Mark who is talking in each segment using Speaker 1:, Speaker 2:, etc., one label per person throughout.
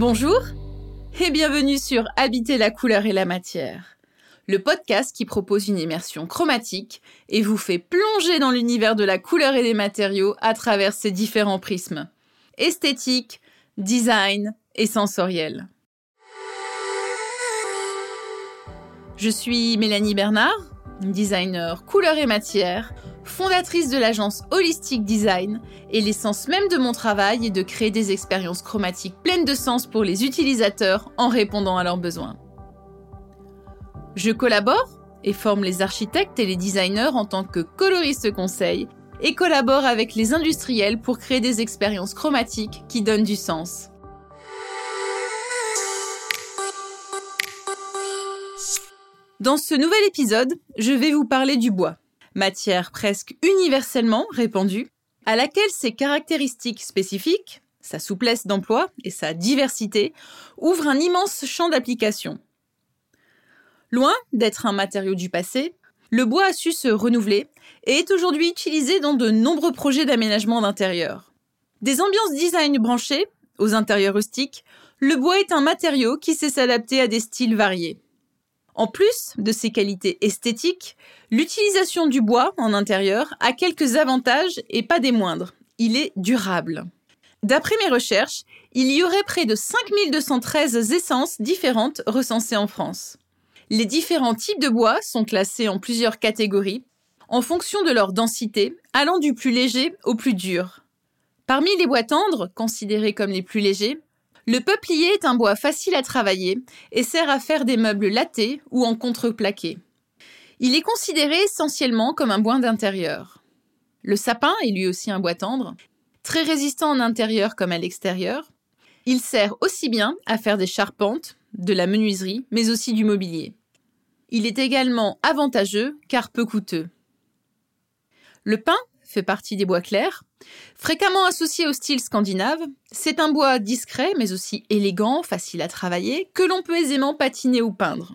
Speaker 1: Bonjour et bienvenue sur Habiter la couleur et la matière, le podcast qui propose une immersion chromatique et vous fait plonger dans l'univers de la couleur et des matériaux à travers ses différents prismes esthétique, design et sensoriel. Je suis Mélanie Bernard, designer couleur et matière, fondatrice de l'agence Holistic Design, et l'essence même de mon travail est de créer des expériences chromatiques pleines de sens pour les utilisateurs en répondant à leurs besoins. Je collabore et forme les architectes et les designers en tant que coloriste conseil et collabore avec les industriels pour créer des expériences chromatiques qui donnent du sens. Dans ce nouvel épisode, je vais vous parler du bois, matière presque universellement répandue, à laquelle ses caractéristiques spécifiques, sa souplesse d'emploi et sa diversité ouvrent un immense champ d'application. Loin d'être un matériau du passé, le bois a su se renouveler et est aujourd'hui utilisé dans de nombreux projets d'aménagement d'intérieur. Des ambiances design branchées aux intérieurs rustiques, le bois est un matériau qui sait s'adapter à des styles variés. En plus de ses qualités esthétiques, l'utilisation du bois en intérieur a quelques avantages et pas des moindres. Il est durable. D'après mes recherches, il y aurait près de 5213 essences différentes recensées en France. Les différents types de bois sont classés en plusieurs catégories en fonction de leur densité, allant du plus léger au plus dur. Parmi les bois tendres, considérés comme les plus légers, le peuplier est un bois facile à travailler et sert à faire des meubles lattés ou en contreplaqué. Il est considéré essentiellement comme un bois d'intérieur. Le sapin est lui aussi un bois tendre, très résistant en intérieur comme à l'extérieur. Il sert aussi bien à faire des charpentes, de la menuiserie, mais aussi du mobilier. Il est également avantageux car peu coûteux. Le pin fait partie des bois clairs. Fréquemment associé au style scandinave, c'est un bois discret mais aussi élégant, facile à travailler, que l'on peut aisément patiner ou peindre.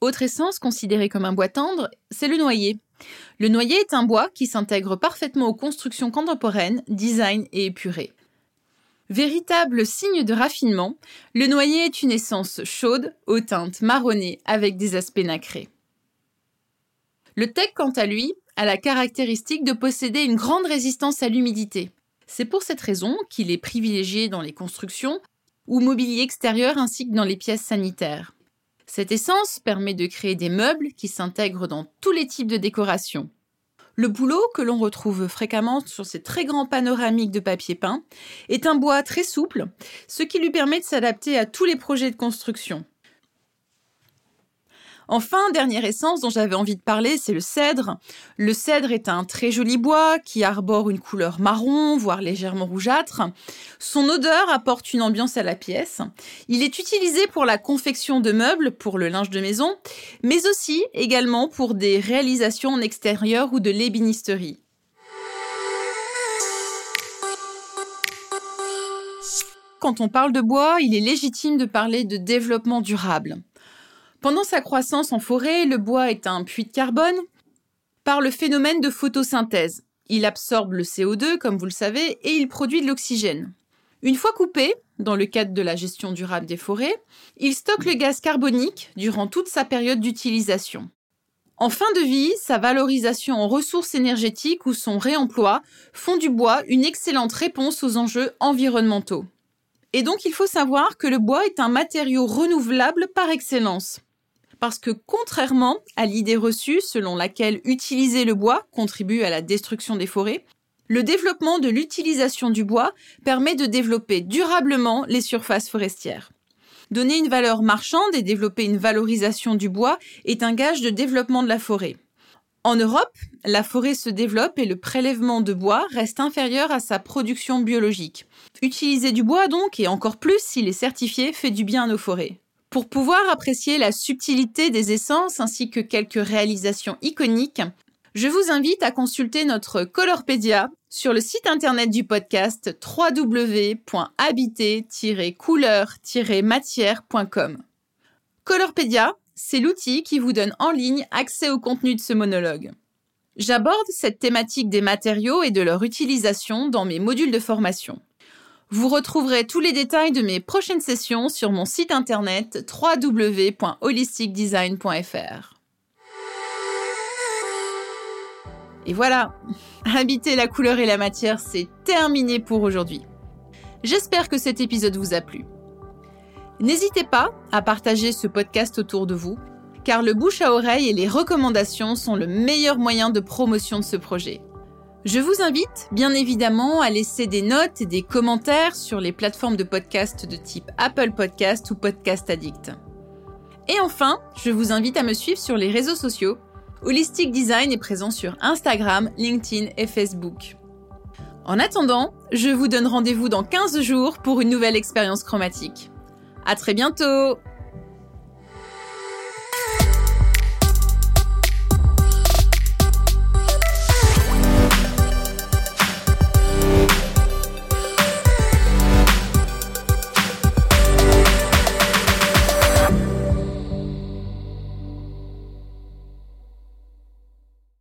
Speaker 1: Autre essence considérée comme un bois tendre, c'est le noyer. Le noyer est un bois qui s'intègre parfaitement aux constructions contemporaines, design et épuré. Véritable signe de raffinement, le noyer est une essence chaude, aux teintes marronnées, avec des aspects nacrés. Le teck, quant à lui, a la caractéristique de posséder une grande résistance à l'humidité. C'est pour cette raison qu'il est privilégié dans les constructions ou mobilier extérieur ainsi que dans les pièces sanitaires. Cette essence permet de créer des meubles qui s'intègrent dans tous les types de décoration. Le bouleau, que l'on retrouve fréquemment sur ces très grands panoramiques de papier peint, est un bois très souple, ce qui lui permet de s'adapter à tous les projets de construction. Enfin, dernière essence dont j'avais envie de parler, c'est le cèdre. Le cèdre est un très joli bois qui arbore une couleur marron, voire légèrement rougeâtre. Son odeur apporte une ambiance à la pièce. Il est utilisé pour la confection de meubles, pour le linge de maison, mais aussi également pour des réalisations en extérieur ou de l'ébénisterie. Quand on parle de bois, il est légitime de parler de développement durable. Pendant sa croissance en forêt, le bois est un puits de carbone par le phénomène de photosynthèse. Il absorbe le CO2, comme vous le savez, et il produit de l'oxygène. Une fois coupé, dans le cadre de la gestion durable des forêts, il stocke le gaz carbonique durant toute sa période d'utilisation. En fin de vie, sa valorisation en ressources énergétiques ou son réemploi font du bois une excellente réponse aux enjeux environnementaux. Et donc il faut savoir que le bois est un matériau renouvelable par excellence parce que contrairement à l'idée reçue selon laquelle utiliser le bois contribue à la destruction des forêts, le développement de l'utilisation du bois permet de développer durablement les surfaces forestières. Donner une valeur marchande et développer une valorisation du bois est un gage de développement de la forêt. En Europe, la forêt se développe et le prélèvement de bois reste inférieur à sa production biologique. Utiliser du bois donc, et encore plus s'il est certifié, fait du bien à nos forêts. Pour pouvoir apprécier la subtilité des essences ainsi que quelques réalisations iconiques, je vous invite à consulter notre Colorpedia sur le site internet du podcast www.habiter-couleur-matière.com. Colorpedia, c'est l'outil qui vous donne en ligne accès au contenu de ce monologue. J'aborde cette thématique des matériaux et de leur utilisation dans mes modules de formation. Vous retrouverez tous les détails de mes prochaines sessions sur mon site internet www.holisticdesign.fr. Et voilà, habiter la couleur et la matière, c'est terminé pour aujourd'hui. J'espère que cet épisode vous a plu. N'hésitez pas à partager ce podcast autour de vous, car le bouche à oreille et les recommandations sont le meilleur moyen de promotion de ce projet. Je vous invite bien évidemment à laisser des notes et des commentaires sur les plateformes de podcast de type Apple Podcast ou Podcast Addict. Et enfin, je vous invite à me suivre sur les réseaux sociaux. Holistic Design est présent sur Instagram, LinkedIn et Facebook. En attendant, je vous donne rendez-vous dans 15 jours pour une nouvelle expérience chromatique. À très bientôt!